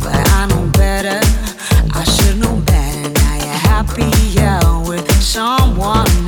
but I know better. I should know better. Now you're happier with someone.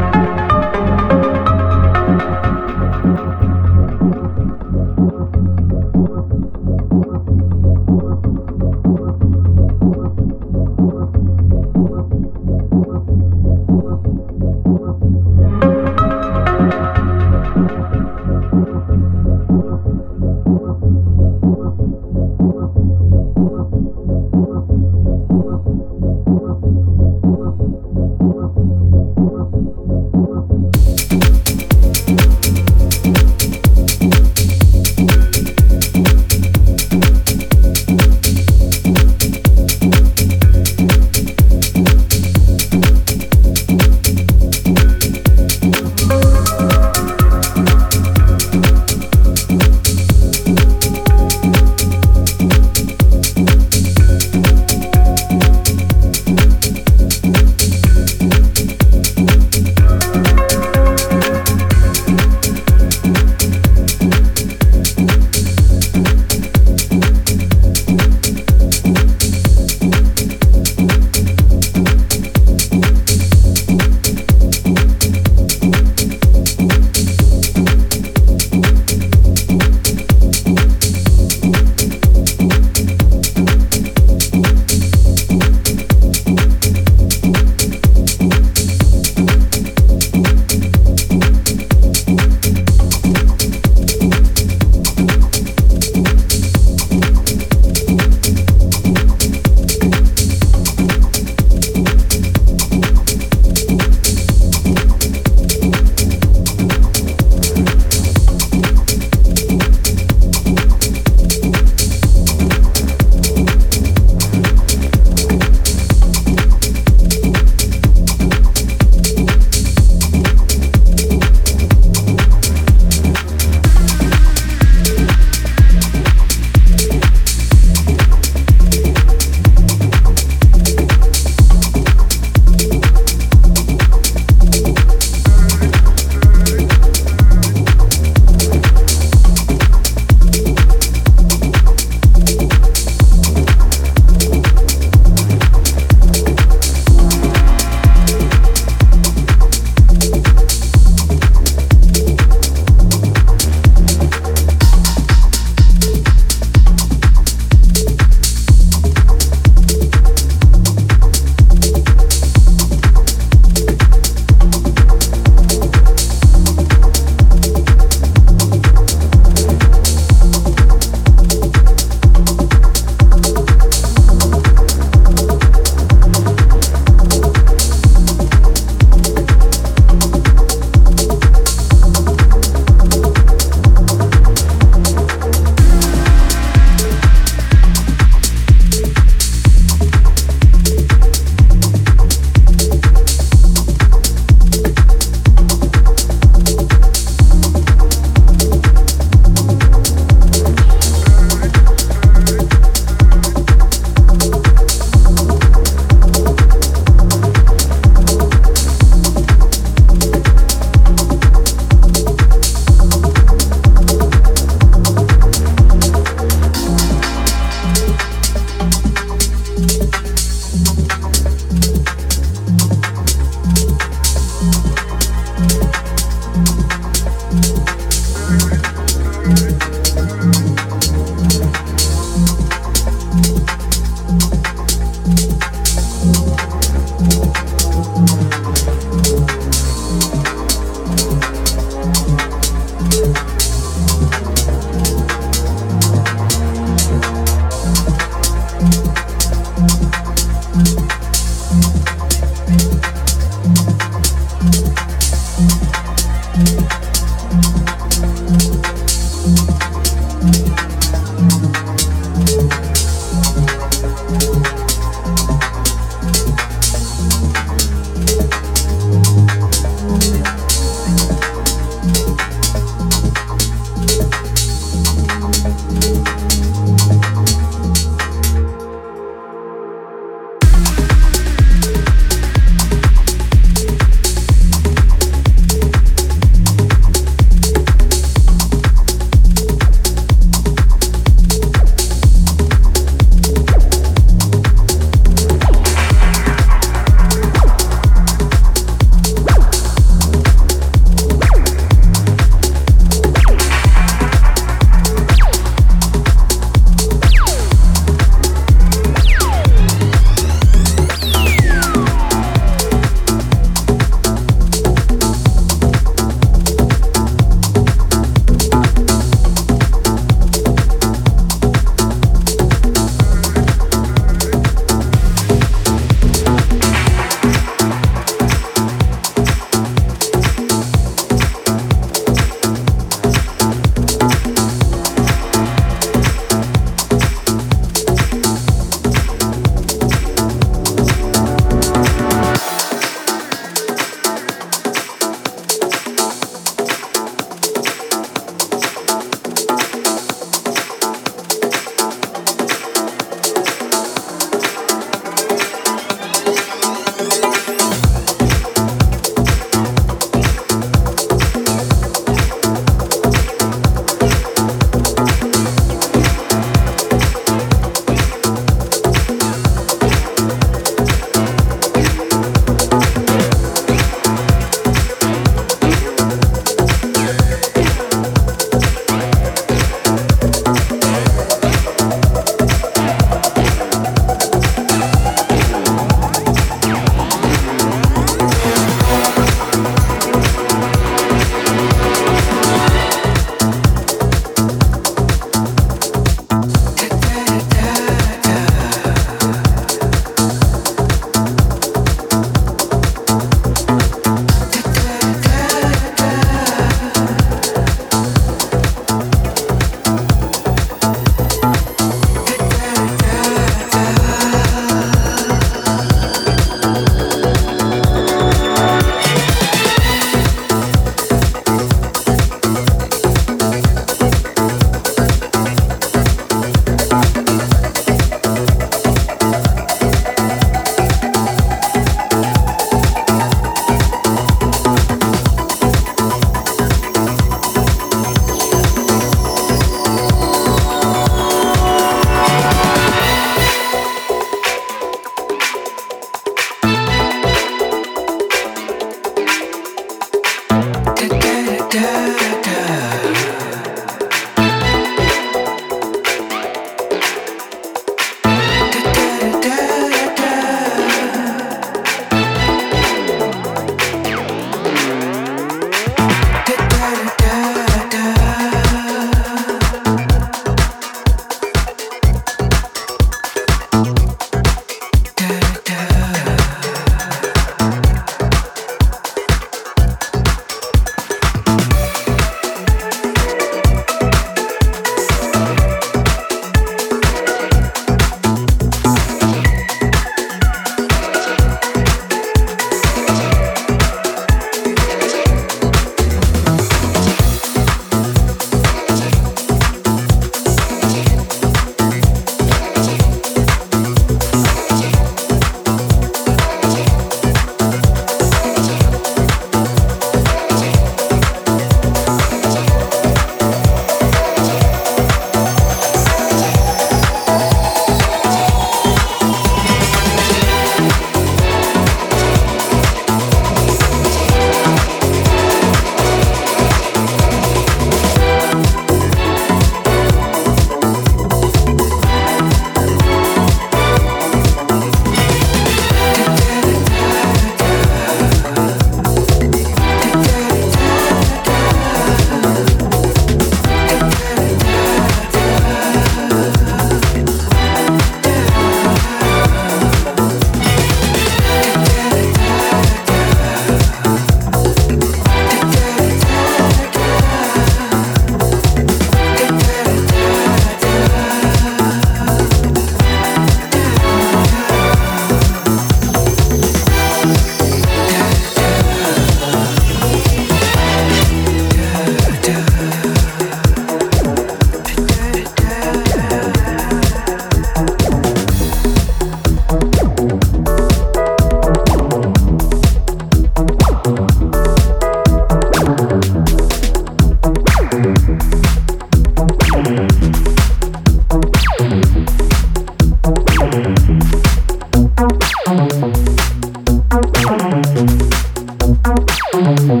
嗯嗯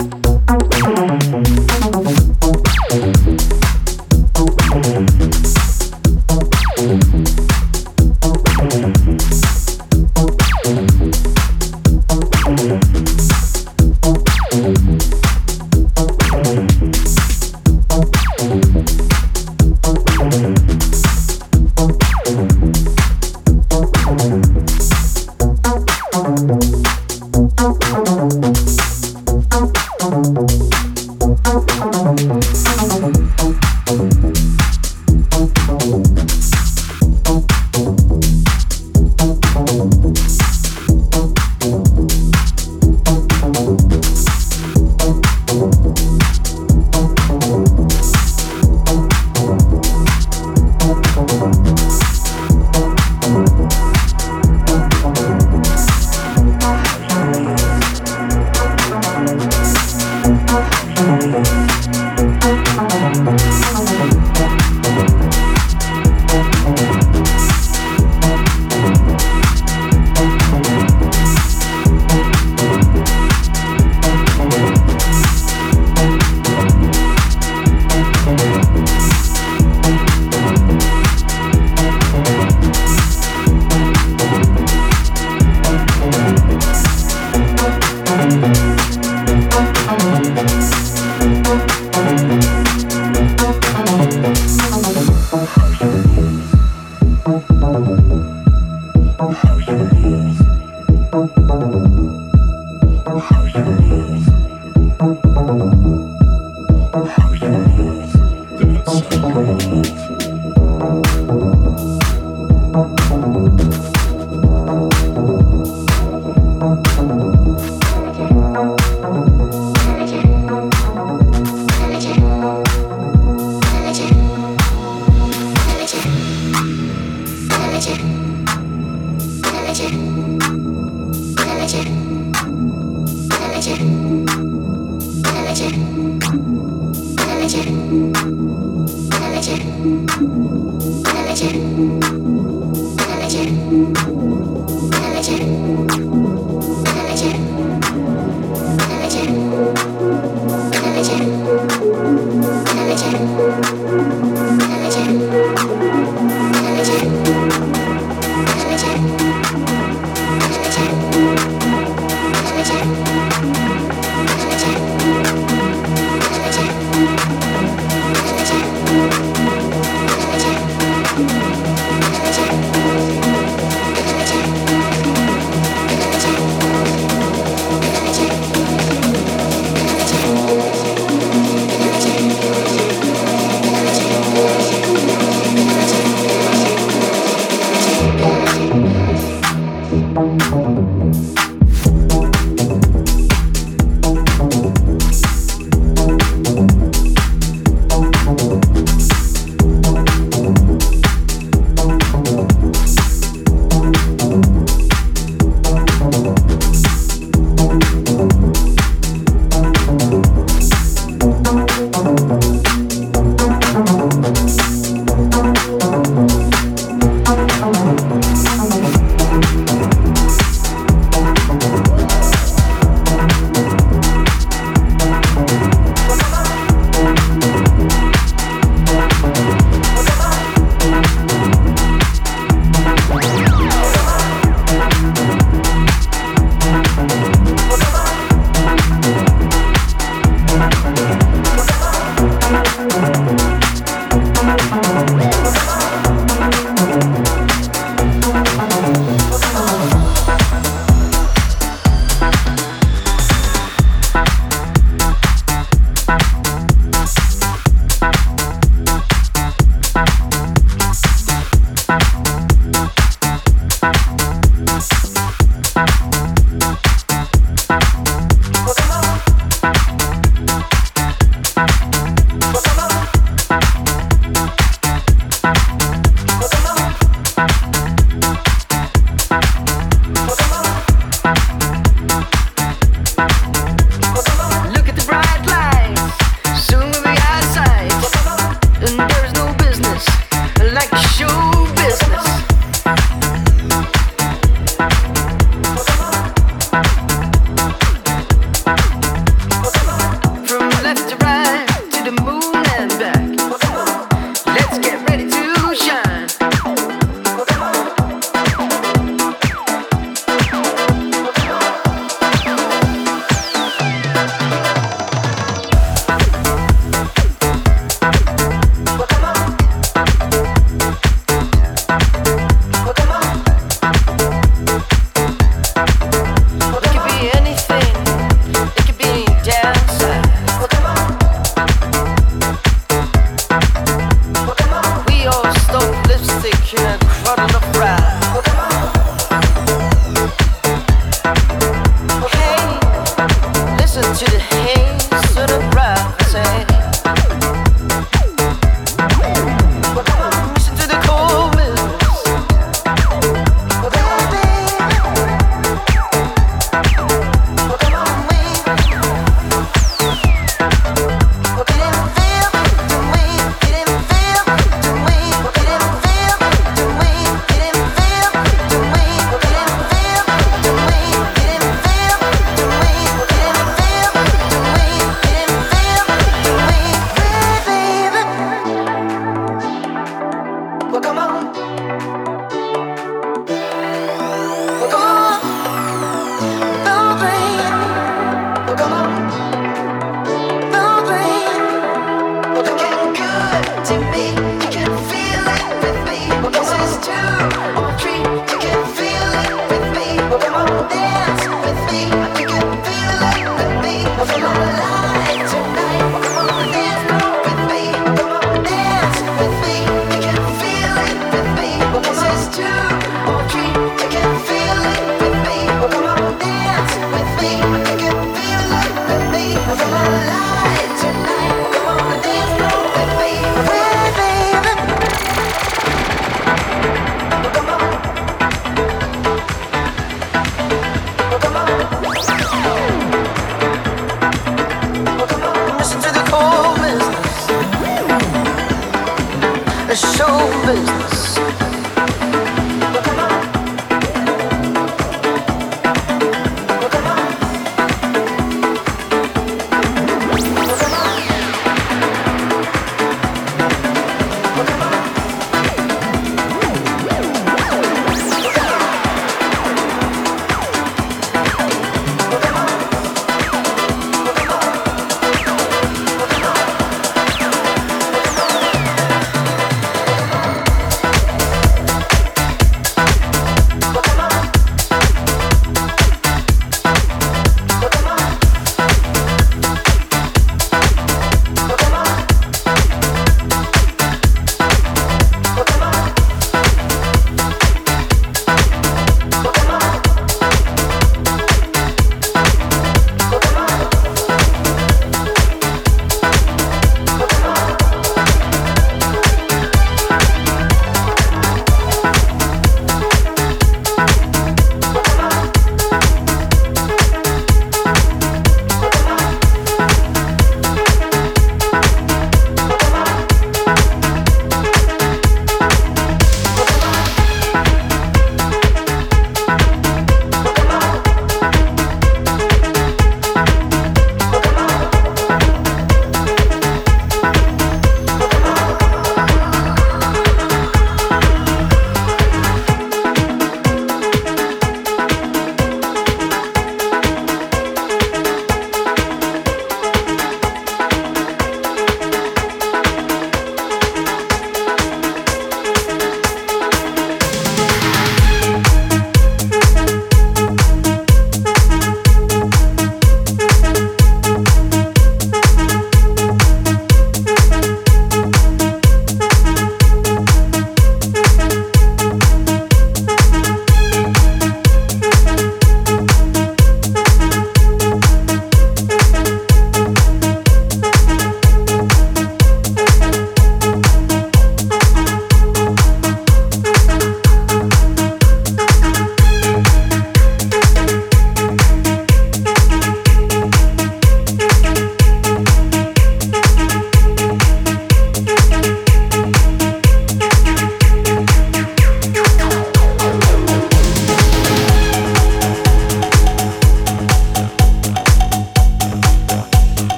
嗯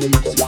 release.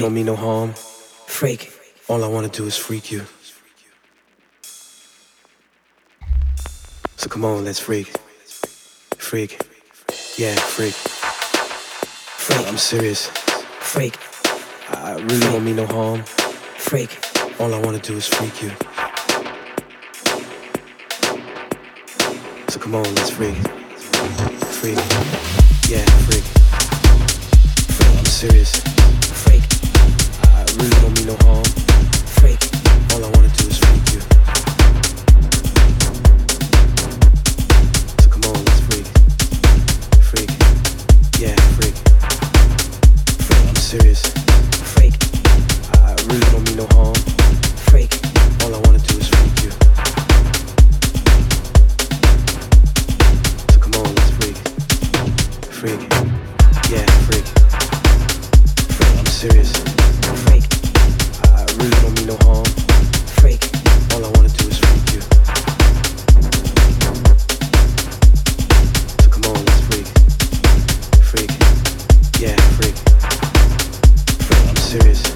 don't mean no harm. Freak. All I wanna do is freak you. So come on, let's freak. Freak. Yeah, freak. Freak. I'm serious. Freak. I really don't mean no harm. Freak. All I wanna do is freak you. So come on, let's freak. Freak. Yeah, freak serious. Freak. I really don't mean no harm. Freak. All I wanna do is freak you. So come on, let's freak. Freak. Yeah, freak. Freak. I'm serious. Freak. Yeah, freak Freak, I'm serious. Freak. I really don't mean no harm. Freak. All I wanna do is freak you. So come on, let's freak. Freak. Yeah, freak. Freak. I'm serious.